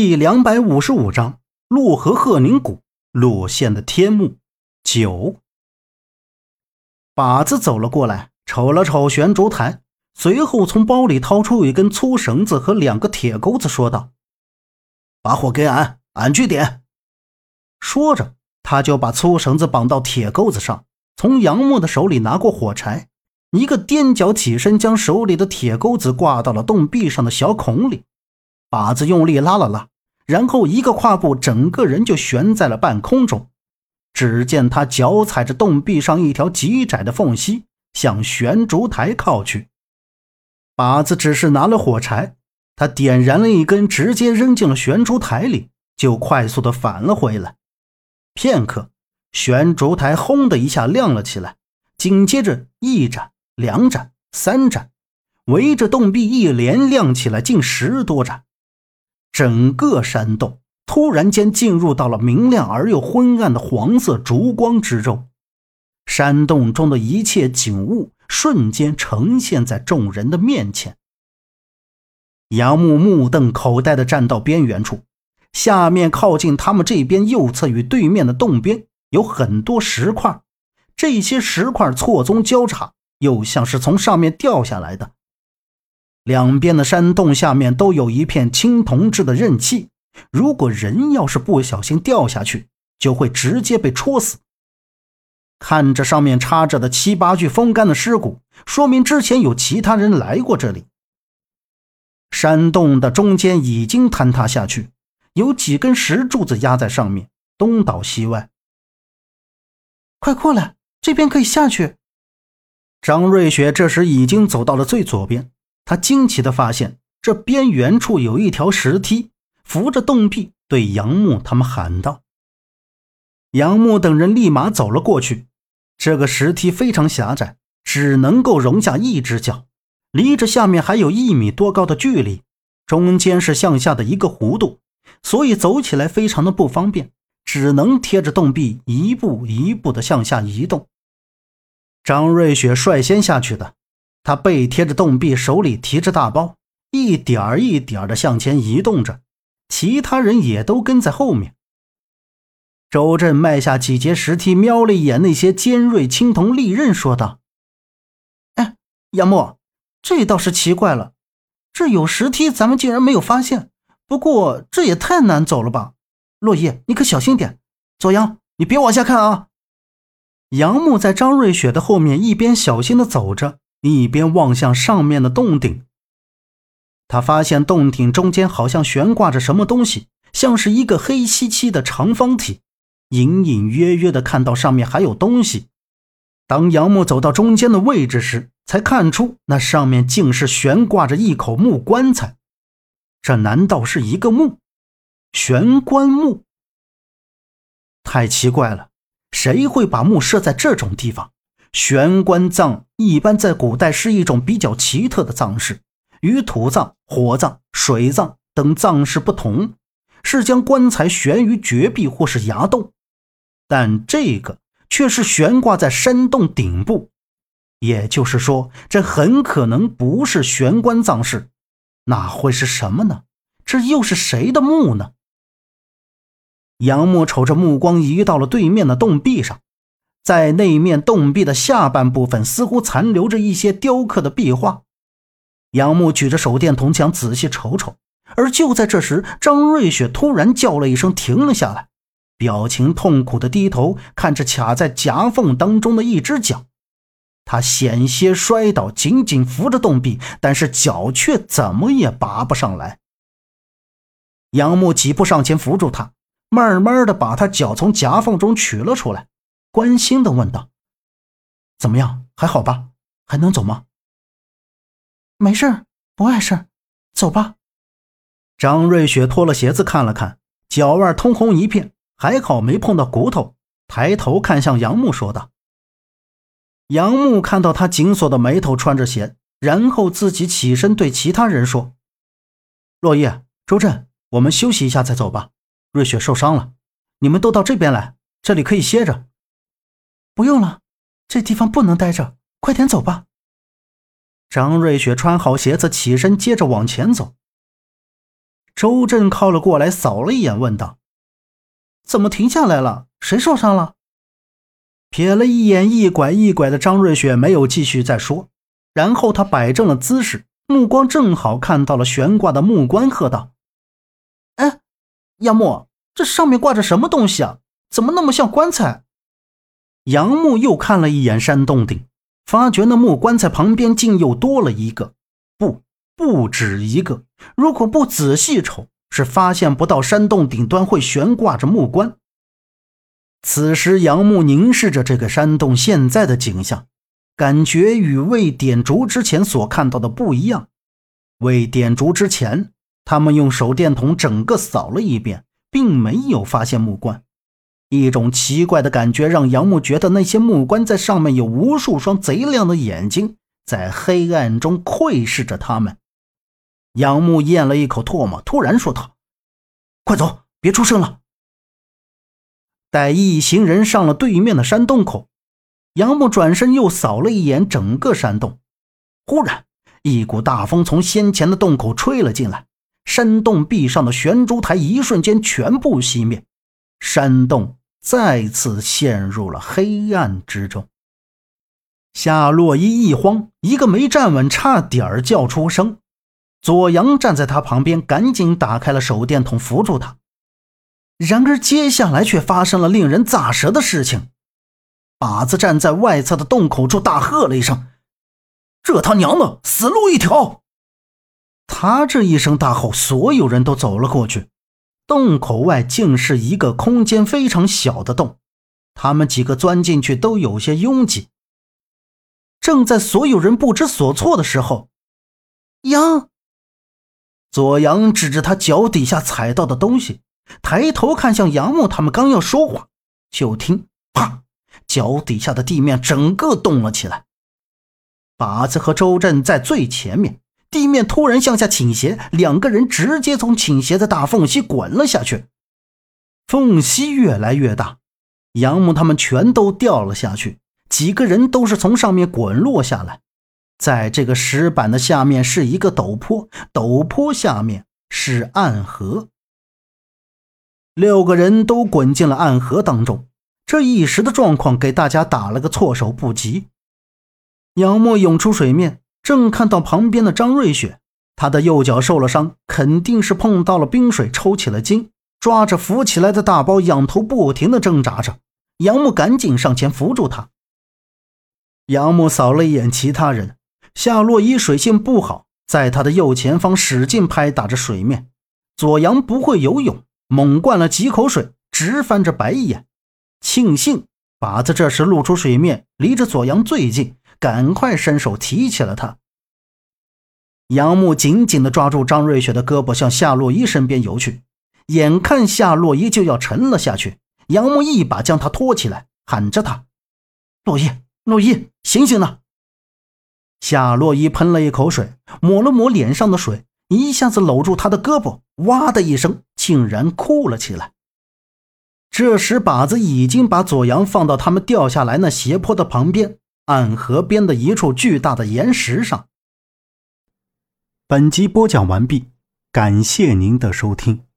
第两百五十五章洛河鹤宁谷落线的天幕九。靶子走了过来，瞅了瞅悬烛台，随后从包里掏出一根粗绳子和两个铁钩子，说道：“把火给俺，俺去点。”说着，他就把粗绳子绑到铁钩子上，从杨木的手里拿过火柴，一个踮脚起身，将手里的铁钩子挂到了洞壁上的小孔里。把子用力拉了拉，然后一个跨步，整个人就悬在了半空中。只见他脚踩着洞壁上一条极窄的缝隙，向悬烛台靠去。把子只是拿了火柴，他点燃了一根，直接扔进了悬烛台里，就快速的返了回来。片刻，悬烛台轰的一下亮了起来，紧接着一盏、两盏、三盏，围着洞壁一连亮起来，近十多盏。整个山洞突然间进入到了明亮而又昏暗的黄色烛光之中，山洞中的一切景物瞬间呈现在众人的面前。杨木目瞪口呆的站到边缘处，下面靠近他们这边右侧与对面的洞边有很多石块，这些石块错综交叉，又像是从上面掉下来的。两边的山洞下面都有一片青铜制的刃器，如果人要是不小心掉下去，就会直接被戳死。看着上面插着的七八具风干的尸骨，说明之前有其他人来过这里。山洞的中间已经坍塌下去，有几根石柱子压在上面，东倒西歪。快过来，这边可以下去。张瑞雪这时已经走到了最左边。他惊奇地发现，这边缘处有一条石梯，扶着洞壁，对杨木他们喊道：“杨木等人立马走了过去。这个石梯非常狭窄，只能够容下一只脚，离着下面还有一米多高的距离，中间是向下的一个弧度，所以走起来非常的不方便，只能贴着洞壁一步一步的向下移动。张瑞雪率先下去的。”他背贴着洞壁，手里提着大包，一点儿一点儿的向前移动着，其他人也都跟在后面。周震迈下几节石梯，瞄了一眼那些尖锐青铜利刃，说道：“哎，杨木，这倒是奇怪了，这有石梯，咱们竟然没有发现。不过这也太难走了吧？落叶，你可小心点。左阳，你别往下看啊。”杨木在张瑞雪的后面，一边小心的走着。一边望向上面的洞顶，他发现洞顶中间好像悬挂着什么东西，像是一个黑漆漆的长方体，隐隐约约的看到上面还有东西。当杨木走到中间的位置时，才看出那上面竟是悬挂着一口木棺材。这难道是一个墓？悬棺墓？太奇怪了，谁会把墓设在这种地方？悬棺葬一般在古代是一种比较奇特的葬式，与土葬、火葬、水葬等葬式不同，是将棺材悬于绝壁或是崖洞。但这个却是悬挂在山洞顶部，也就是说，这很可能不是悬棺葬式，那会是什么呢？这又是谁的墓呢？杨木瞅着目光移到了对面的洞壁上。在那面洞壁的下半部分，似乎残留着一些雕刻的壁画。杨木举着手电筒想仔细瞅瞅，而就在这时，张瑞雪突然叫了一声，停了下来，表情痛苦的低头看着卡在夹缝当中的一只脚。他险些摔倒，紧紧扶着洞壁，但是脚却怎么也拔不上来。杨木几步上前扶住他，慢慢的把他脚从夹缝中取了出来。关心的问道：“怎么样？还好吧？还能走吗？”“没事，不碍事，走吧。”张瑞雪脱了鞋子看了看，脚腕通红一片，还好没碰到骨头。抬头看向杨木，说道：“杨木看到他紧锁的眉头，穿着鞋，然后自己起身对其他人说：‘落叶、周震，我们休息一下再走吧。瑞雪受伤了，你们都到这边来，这里可以歇着。’”不用了，这地方不能待着，快点走吧。张瑞雪穿好鞋子，起身，接着往前走。周震靠了过来，扫了一眼，问道：“怎么停下来了？谁受伤了？”瞥了一眼一拐一拐的张瑞雪，没有继续再说。然后他摆正了姿势，目光正好看到了悬挂的木棺，喝道：“哎，亚木，这上面挂着什么东西啊？怎么那么像棺材？”杨木又看了一眼山洞顶，发觉那木棺材旁边竟又多了一个，不，不止一个。如果不仔细瞅，是发现不到山洞顶端会悬挂着木棺。此时，杨木凝视着这个山洞现在的景象，感觉与未点烛之前所看到的不一样。未点烛之前，他们用手电筒整个扫了一遍，并没有发现木棺。一种奇怪的感觉让杨木觉得那些木棺在上面有无数双贼亮的眼睛，在黑暗中窥视着他们。杨木咽了一口唾沫，突然说道：“快走，别出声了。”待一行人上了对面的山洞口，杨木转身又扫了一眼整个山洞。忽然，一股大风从先前的洞口吹了进来，山洞壁上的悬烛台一瞬间全部熄灭，山洞再次陷入了黑暗之中。夏洛伊一慌，一个没站稳，差点儿叫出声。左阳站在他旁边，赶紧打开了手电筒，扶住他。然而，接下来却发生了令人咋舌的事情。靶子站在外侧的洞口处，大喝了一声：“这他娘的，死路一条！”他这一声大吼，所有人都走了过去。洞口外竟是一个空间非常小的洞，他们几个钻进去都有些拥挤。正在所有人不知所措的时候，呀左阳指着他脚底下踩到的东西。抬头看向杨木，他们刚要说话，就听“啪”，脚底下的地面整个动了起来。靶子和周震在最前面，地面突然向下倾斜，两个人直接从倾斜的大缝隙滚了下去。缝隙越来越大，杨木他们全都掉了下去，几个人都是从上面滚落下来。在这个石板的下面是一个陡坡，陡坡下面是暗河。六个人都滚进了暗河当中，这一时的状况给大家打了个措手不及。杨默涌出水面，正看到旁边的张瑞雪，她的右脚受了伤，肯定是碰到了冰水抽起了筋，抓着浮起来的大包，仰头不停地挣扎着。杨木赶紧上前扶住他。杨木扫了一眼其他人，夏洛伊水性不好，在他的右前方使劲拍打着水面。左阳不会游泳。猛灌了几口水，直翻着白眼。庆幸靶子这时露出水面，离着左阳最近，赶快伸手提起了他。杨木紧紧地抓住张瑞雪的胳膊，向夏洛伊身边游去。眼看夏洛伊就要沉了下去，杨木一把将他拖起来，喊着他：“洛伊，洛伊，醒醒呢！”夏洛伊喷了一口水，抹了抹脸上的水。一下子搂住他的胳膊，哇的一声，竟然哭了起来。这时，靶子已经把左阳放到他们掉下来那斜坡的旁边，暗河边的一处巨大的岩石上。本集播讲完毕，感谢您的收听。